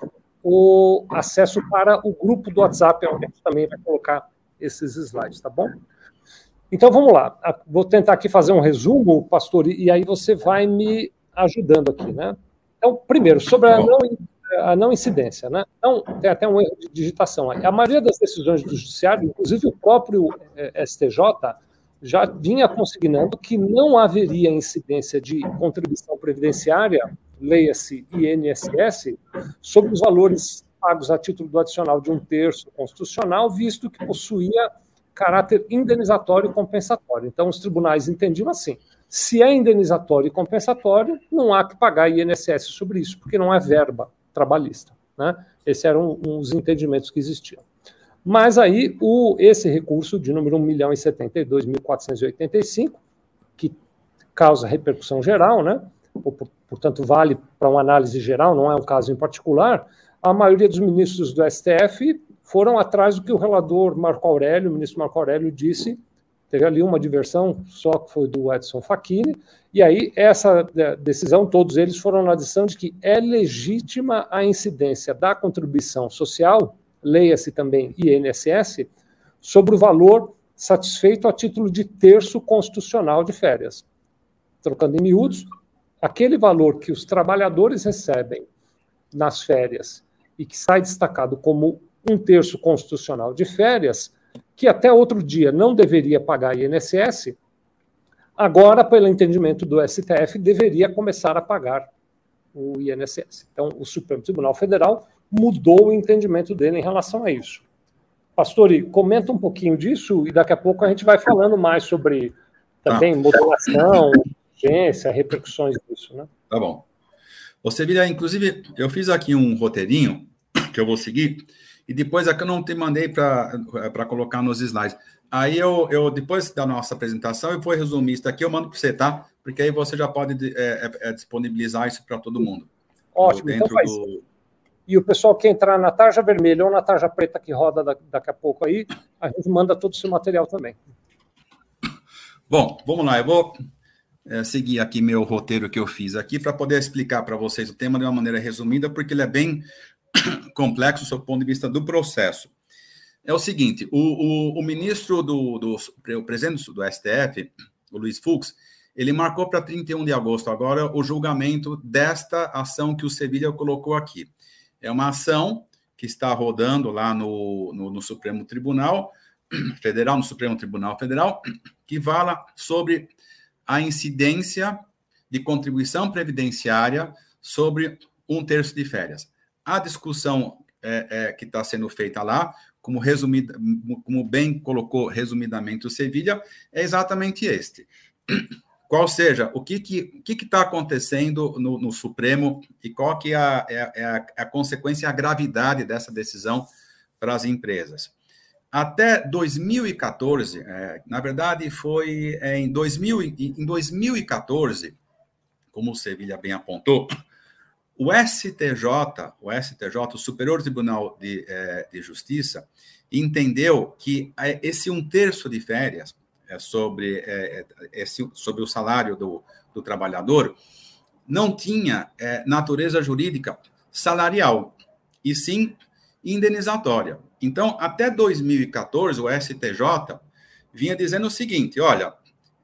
o acesso para o grupo do WhatsApp, onde a gente também vai colocar esses slides, tá bom? Então vamos lá. Vou tentar aqui fazer um resumo, pastor, e aí você vai me ajudando aqui, né? Então, primeiro, sobre a não, a não incidência, né? Então, tem até um erro de digitação aí. A maioria das decisões do judiciário, inclusive o próprio eh, STJ, já vinha consignando que não haveria incidência de contribuição previdenciária, leia-se INSS, sobre os valores pagos a título do adicional de um terço constitucional, visto que possuía caráter indenizatório e compensatório. Então, os tribunais entendiam assim: se é indenizatório e compensatório, não há que pagar INSS sobre isso, porque não é verba trabalhista. Né? Esses eram os entendimentos que existiam. Mas aí o, esse recurso de número 1 milhão e 72.485, que causa repercussão geral, né, portanto, vale para uma análise geral, não é um caso em particular, a maioria dos ministros do STF foram atrás do que o relator Marco Aurélio, o ministro Marco Aurélio, disse. Teve ali uma diversão só que foi do Edson Facchini, e aí essa é, decisão, todos eles foram na decisão de que é legítima a incidência da contribuição social, leia-se também INSS, sobre o valor satisfeito a título de terço constitucional de férias. Trocando em miúdos, aquele valor que os trabalhadores recebem nas férias e que sai destacado como um terço constitucional de férias, que até outro dia não deveria pagar INSS, agora, pelo entendimento do STF, deveria começar a pagar o INSS. Então, o Supremo Tribunal Federal mudou o entendimento dele em relação a isso. Pastori, comenta um pouquinho disso e daqui a pouco a gente vai falando mais sobre também ah. modulação, urgência, repercussões disso, né? Tá bom. Você vira, inclusive, eu fiz aqui um roteirinho que eu vou seguir, e depois aqui eu não te mandei para colocar nos slides. Aí eu, eu, depois da nossa apresentação, eu vou resumir isso aqui, eu mando para você, tá? Porque aí você já pode é, é, é disponibilizar isso para todo mundo. Ótimo, então faz. Do... E o pessoal que entrar na tarja vermelha ou na tarja preta que roda daqui a pouco aí, a gente manda todo esse material também. Bom, vamos lá, eu vou é, seguir aqui meu roteiro que eu fiz aqui para poder explicar para vocês o tema de uma maneira resumida, porque ele é bem complexo do ponto de vista do processo. É o seguinte: o, o, o ministro do, do o presidente do STF, o Luiz Fux, ele marcou para 31 de agosto agora o julgamento desta ação que o Sevilha colocou aqui. É uma ação que está rodando lá no, no, no Supremo Tribunal Federal, no Supremo Tribunal Federal, que fala sobre a incidência de contribuição previdenciária sobre um terço de férias. A discussão é, é, que está sendo feita lá, como, resumida, como bem colocou resumidamente o Sevilha, é exatamente este. Qual seja, o que está que, que que tá acontecendo no, no, Supremo e qual que é a, é, é a, a consequência, a gravidade dessa decisão para as empresas. Até 2014, é, na verdade foi é, em, 2000, em 2014, como o Sevilha bem apontou, o STJ, o STJ, o Superior Tribunal de, é, de Justiça, entendeu que é, esse um terço de férias é, sobre, é, esse, sobre o salário do, do trabalhador não tinha natureza jurídica salarial, e sim indenizatória. Então, até 2014, o STJ vinha dizendo o seguinte: olha,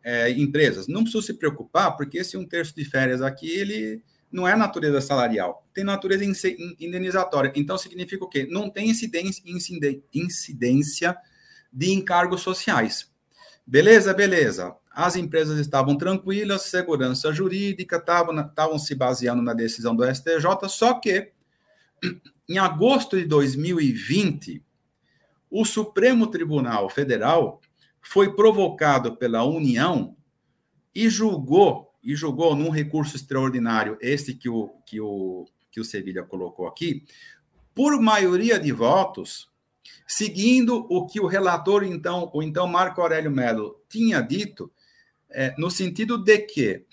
é, empresas, não precisam se preocupar, porque esse um terço de férias aqui, ele não é natureza salarial, tem natureza indenizatória. Então, significa o quê? Não tem incidência de encargos sociais. Beleza, beleza. As empresas estavam tranquilas, segurança jurídica, estavam se baseando na decisão do STJ, só que em agosto de 2020, o Supremo Tribunal Federal foi provocado pela União e julgou, e julgou num recurso extraordinário, este que o, que o, que o Sevilha colocou aqui, por maioria de votos, seguindo o que o relator, então, o então Marco Aurélio Melo, tinha dito, é, no sentido de que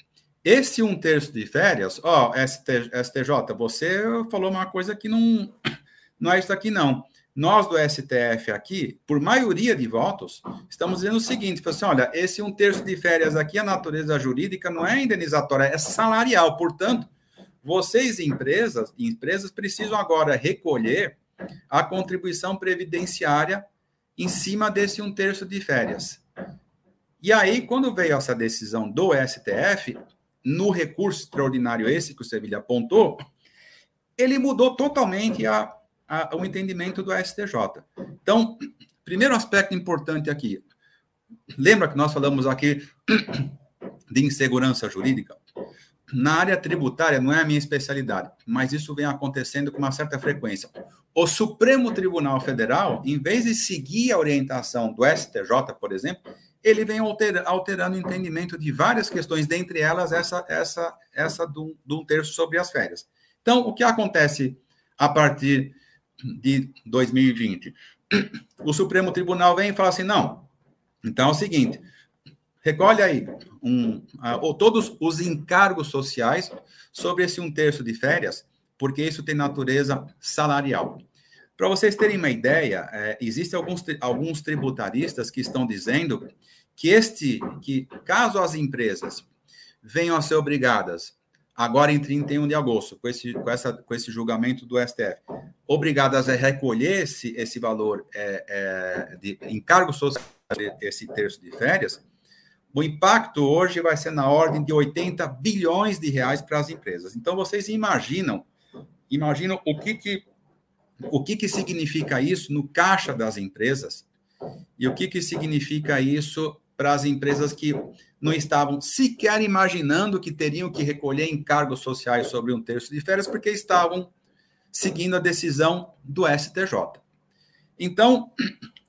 esse um terço de férias, ó, ST, STJ, você falou uma coisa que não, não é isso aqui, não. Nós do STF aqui, por maioria de votos, estamos dizendo o seguinte: assim, olha, esse um terço de férias aqui, a natureza jurídica não é indenizatória, é salarial. Portanto, vocês, empresas, empresas precisam agora recolher a contribuição previdenciária em cima desse um terço de férias. E aí, quando veio essa decisão do STF, no recurso extraordinário esse que o Sevilha apontou, ele mudou totalmente a, a, o entendimento do STJ. Então, primeiro aspecto importante aqui, lembra que nós falamos aqui de insegurança jurídica? Na área tributária não é a minha especialidade, mas isso vem acontecendo com uma certa frequência. O Supremo Tribunal Federal, em vez de seguir a orientação do STJ, por exemplo, ele vem alterando o entendimento de várias questões, dentre elas essa essa essa do, do terço sobre as férias. Então, o que acontece a partir de 2020? O Supremo Tribunal vem e fala assim: não. Então é o seguinte: recolhe aí um, uh, todos os encargos sociais sobre esse um terço de férias, porque isso tem natureza salarial. Para vocês terem uma ideia, é, existem alguns, alguns tributaristas que estão dizendo que este, que caso as empresas venham a ser obrigadas agora em 31 de agosto, com esse, com essa, com esse julgamento do STF, obrigadas a recolher esse, esse valor é, é, de encargo social, esse terço de férias, o impacto hoje vai ser na ordem de 80 bilhões de reais para as empresas. Então, vocês imaginam, imaginam o que, que, o que, que significa isso no caixa das empresas e o que, que significa isso para as empresas que não estavam sequer imaginando que teriam que recolher encargos sociais sobre um terço de férias, porque estavam seguindo a decisão do STJ. Então,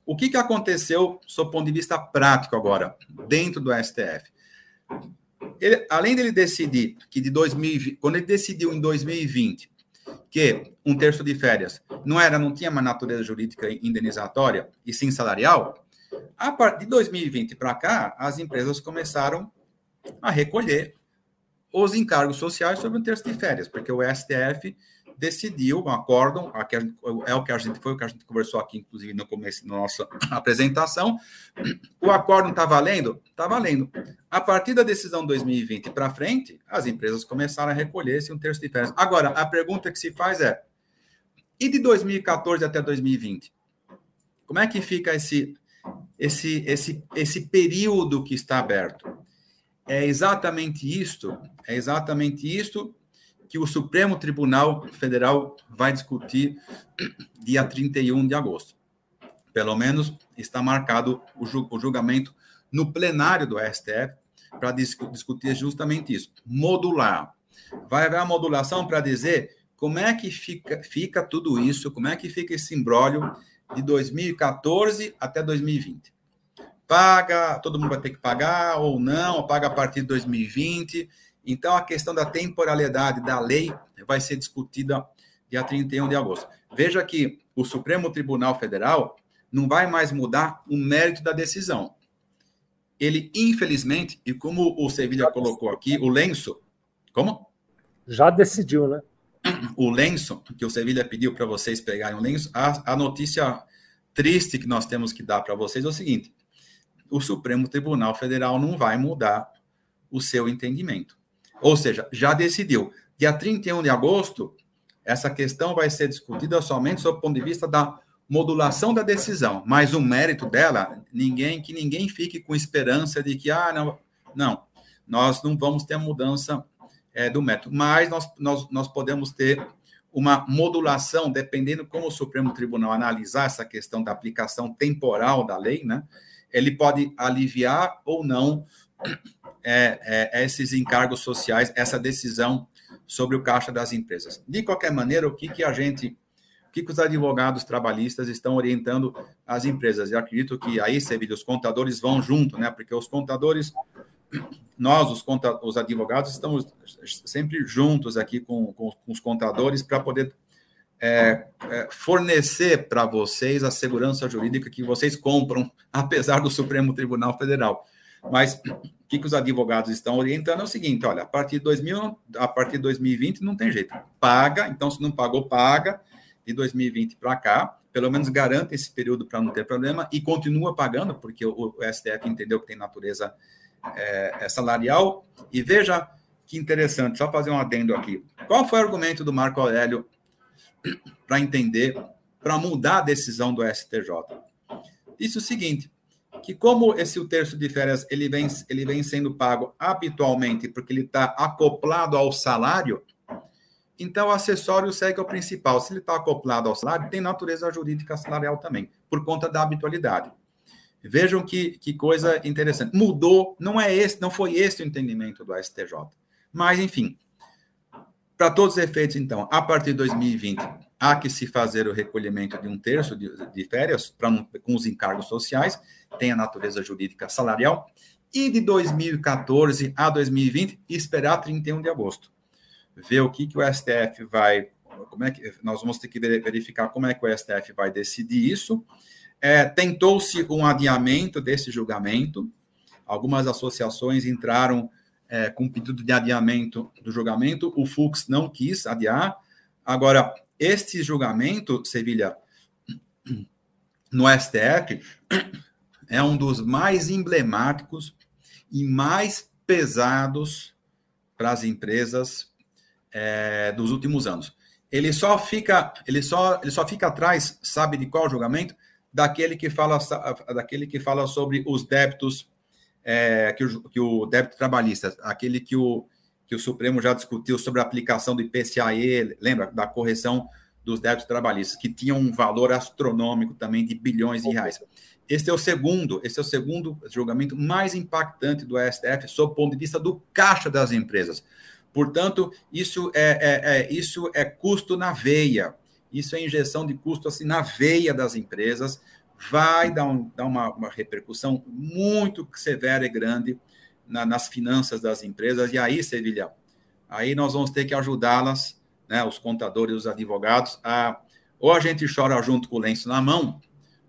o que, que aconteceu, do ponto de vista prático agora, dentro do STF? Ele, além dele decidir que de 2020, quando ele decidiu em 2020 que um terço de férias não era, não tinha uma natureza jurídica indenizatória e sim salarial, a partir de 2020 para cá, as empresas começaram a recolher os encargos sociais sobre o terço de férias, porque o STF decidiu um acórdão, é o que a gente foi o que a gente conversou aqui, inclusive no começo da nossa apresentação. O acórdão está valendo? Está valendo. A partir da decisão 2020 para frente, as empresas começaram a recolher esse um terço de férias. Agora, a pergunta que se faz é: e de 2014 até 2020? Como é que fica esse esse, esse, esse período que está aberto. É exatamente isto, é exatamente isto que o Supremo Tribunal Federal vai discutir dia 31 de agosto. Pelo menos está marcado o, julgamento no plenário do STF para discutir justamente isso, modular. Vai haver a modulação para dizer como é que fica, fica tudo isso, como é que fica esse imbróglio de 2014 até 2020. Paga, todo mundo vai ter que pagar ou não, ou paga a partir de 2020. Então, a questão da temporalidade da lei vai ser discutida dia 31 de agosto. Veja que o Supremo Tribunal Federal não vai mais mudar o mérito da decisão. Ele, infelizmente, e como o Sevilha colocou aqui, o lenço. Como? Já decidiu, né? o lenço, que o Sevilha pediu para vocês pegarem o lenço, a, a notícia triste que nós temos que dar para vocês é o seguinte: o Supremo Tribunal Federal não vai mudar o seu entendimento. Ou seja, já decidiu. Dia 31 de agosto, essa questão vai ser discutida somente sob o ponto de vista da modulação da decisão, mas o mérito dela, ninguém que ninguém fique com esperança de que ah, não, não, nós não vamos ter mudança é, do método. Mas nós, nós, nós podemos ter uma modulação, dependendo como o Supremo Tribunal analisar essa questão da aplicação temporal da lei, né? Ele pode aliviar ou não é, é, esses encargos sociais, essa decisão sobre o caixa das empresas. De qualquer maneira, o que, que a gente, o que, que os advogados trabalhistas estão orientando as empresas? Eu acredito que aí, Sevilha, os contadores vão junto, né? Porque os contadores nós, os, conta, os advogados, estamos sempre juntos aqui com, com, com os contadores para poder é, é, fornecer para vocês a segurança jurídica que vocês compram, apesar do Supremo Tribunal Federal. Mas o que, que os advogados estão orientando é o seguinte: olha, a partir de 2000, a partir de 2020 não tem jeito, paga. Então, se não pagou, paga. De 2020 para cá, pelo menos garante esse período para não ter problema e continua pagando, porque o, o STF entendeu que tem natureza é, é salarial. E veja que interessante, só fazer um adendo aqui. Qual foi o argumento do Marco Aurélio para entender, para mudar a decisão do STJ? Disse o seguinte, que como esse o terço de férias ele vem, ele vem sendo pago habitualmente porque ele está acoplado ao salário, então o acessório segue ao principal. Se ele está acoplado ao salário, tem natureza jurídica salarial também, por conta da habitualidade. Vejam que, que coisa interessante. Mudou, não é esse, não foi esse o entendimento do STJ. Mas, enfim, para todos os efeitos, então, a partir de 2020, há que se fazer o recolhimento de um terço de, de férias pra, com os encargos sociais, tem a natureza jurídica salarial, e de 2014 a 2020, esperar 31 de agosto. Ver o que, que o STF vai. Como é que nós vamos ter que verificar como é que o STF vai decidir isso é, tentou-se um adiamento desse julgamento, algumas associações entraram é, com pedido de adiamento do julgamento, o Fux não quis adiar. Agora, este julgamento, Sevilha, no STF, é um dos mais emblemáticos e mais pesados para as empresas é, dos últimos anos. Ele só fica, ele só, ele só fica atrás, sabe de qual julgamento? Daquele que fala, daquele que fala sobre os débitos, é, que, o, que o débito trabalhista, aquele que o, que o Supremo já discutiu sobre a aplicação do IPCAE, lembra da correção dos débitos trabalhistas, que tinham um valor astronômico também de bilhões de reais. Este é o segundo, esse é o segundo julgamento mais impactante do STF sob o ponto de vista do caixa das empresas. Portanto, isso é, é, é, isso é custo na veia, isso é injeção de custo assim na veia das empresas, vai dar, um, dar uma, uma, repercussão muito severa e grande na, nas finanças das empresas. E aí, Sevilha, aí nós vamos ter que ajudá-las, né, os contadores, os advogados, a ou a gente chora junto com o lenço na mão,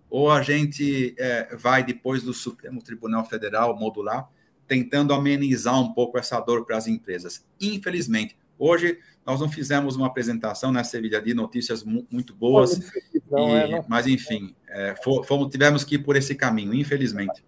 ou a gente é, vai depois do Supremo Tribunal Federal modular tentando amenizar um pouco essa dor para as empresas. Infelizmente, hoje nós não fizemos uma apresentação na né, Sevilha de notícias muito boas, não, e, é, não. mas enfim, é, fomos, tivemos que ir por esse caminho, infelizmente.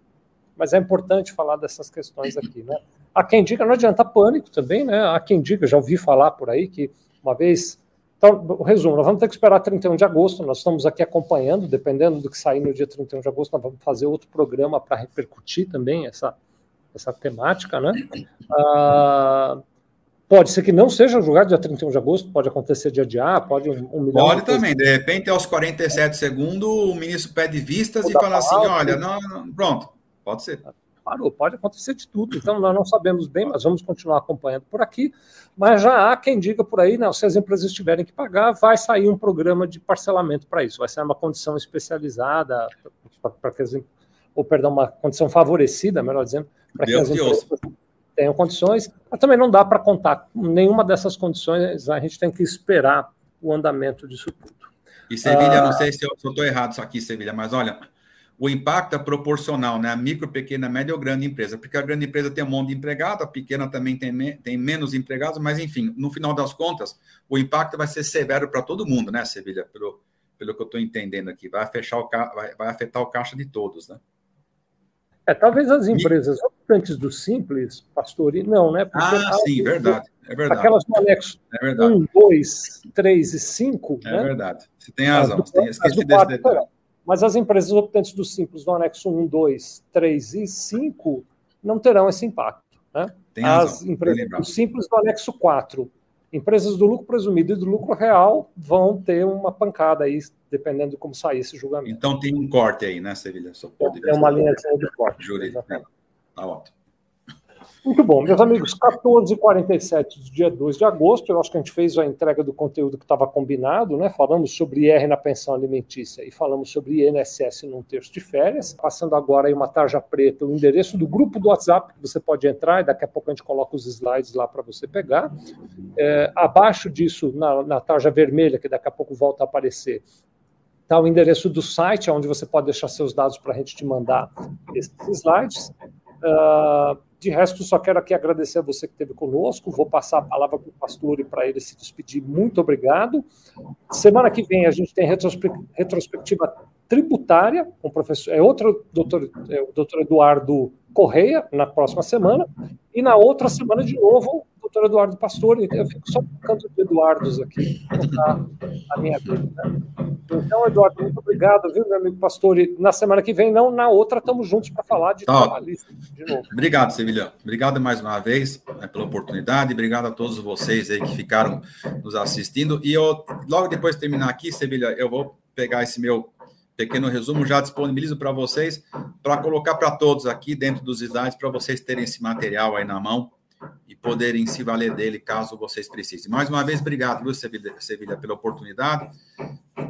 Mas é importante falar dessas questões aqui, né? Há quem diga, não adianta pânico também, né? Há quem diga, já ouvi falar por aí, que uma vez. Então, resumo, nós vamos ter que esperar 31 de agosto, nós estamos aqui acompanhando, dependendo do que sair no dia 31 de agosto, nós vamos fazer outro programa para repercutir também essa, essa temática, né? Ah, pode ser que não seja julgado dia 31 de agosto, pode acontecer dia de A, pode um, um milhão Pode também, de repente, aos 47 segundos, o ministro pede vistas e fala assim: olha, não, não, pronto, pode ser. Parou, pode acontecer de tudo. Então, nós não sabemos bem, mas vamos continuar acompanhando por aqui. Mas já há quem diga por aí, não, se as empresas tiverem que pagar, vai sair um programa de parcelamento para isso. Vai ser uma condição especializada para que as ou perdão, uma condição favorecida, melhor dizendo, para que as empresas tenham condições, mas também não dá para contar com nenhuma dessas condições, a gente tem que esperar o andamento disso tudo. E Sevilha, ah, não sei se eu estou errado isso aqui, Sevilha, mas olha, o impacto é proporcional, né? A micro, pequena, média ou grande empresa, porque a grande empresa tem um monte de empregado, a pequena também tem, me, tem menos empregados, mas enfim, no final das contas, o impacto vai ser severo para todo mundo, né, Sevilha? Pelo, pelo que eu estou entendendo aqui, vai, fechar o, vai, vai afetar o caixa de todos, né? É, talvez as empresas optantes do Simples, Pastori, não, né? Porque ah, sim, verdade. É verdade. Aquelas no anexo é 1, 2, 3 e 5. É né? verdade. Você tem razão. Você tem, esqueci desse detalhe. Mas as empresas optantes do Simples no anexo 1, 2, 3 e 5 não terão esse impacto. Né? Tem razão. As empresas do Simples do anexo 4 empresas do lucro presumido e do lucro real vão ter uma pancada aí, dependendo de como sair esse julgamento. Então tem um corte aí, né, Sevilha? É uma linha de corte. Jurídico. Tá ótimo. Muito bom, meus amigos, 14h47 do dia 2 de agosto, eu acho que a gente fez a entrega do conteúdo que estava combinado, né? Falamos sobre IR na pensão alimentícia e falamos sobre INSS num terço de férias. Passando agora aí uma tarja preta, o endereço do grupo do WhatsApp, que você pode entrar e daqui a pouco a gente coloca os slides lá para você pegar. É, abaixo disso, na, na tarja vermelha, que daqui a pouco volta a aparecer, está o endereço do site, onde você pode deixar seus dados para a gente te mandar esses slides. Uh, de resto, só quero aqui agradecer a você que esteve conosco. Vou passar a palavra para o pastor e para ele se despedir. Muito obrigado. Semana que vem a gente tem retrospectiva tributária com o professor. É outro doutor, é o doutor Eduardo Correia, na próxima semana. E na outra semana, de novo, doutor Eduardo Pastor, eu fico só canto de Eduardos aqui, a minha vida. Né? Então, Eduardo, muito obrigado, viu, meu amigo Pastor? E na semana que vem, não, na outra, estamos juntos para falar de tá. trabalhista de novo. Obrigado, Sevilha. Obrigado mais uma vez né, pela oportunidade, obrigado a todos vocês aí que ficaram nos assistindo. E eu, logo depois de terminar aqui, Sevilha, eu vou pegar esse meu pequeno resumo, já disponibilizo para vocês, para colocar para todos aqui dentro dos slides, para vocês terem esse material aí na mão e poderem se valer dele caso vocês precisem. Mais uma vez, obrigado, viu, Sevilha, pela oportunidade.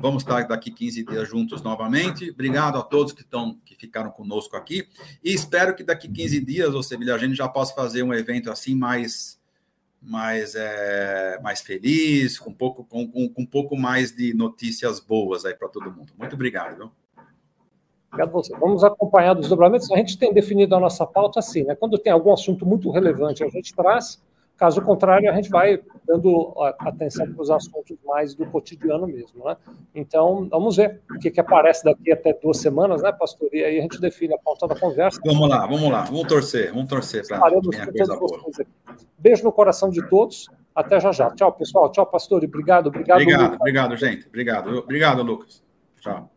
Vamos estar daqui 15 dias juntos novamente. Obrigado a todos que estão que ficaram conosco aqui. E espero que daqui 15 dias, ou Sevilha, a gente já possa fazer um evento assim mais mais, é, mais feliz, com um, pouco, com, com um pouco mais de notícias boas aí para todo mundo. Muito obrigado. Viu? Obrigado a você. Vamos acompanhar dos dobramentos. A gente tem definido a nossa pauta assim, né? Quando tem algum assunto muito relevante, a gente traz. Caso contrário, a gente vai dando atenção para os assuntos mais do cotidiano mesmo, né? Então, vamos ver o que, que aparece daqui até duas semanas, né, pastor? E aí a gente define a pauta da conversa. Vamos lá, vamos lá, vamos torcer, vamos torcer para a coisa boa. Beijo no coração de todos. Até já já. Tchau, pessoal. Tchau, pastor. Obrigado, obrigado. Obrigado, Lucas. obrigado, gente. Obrigado. Obrigado, Lucas. Tchau.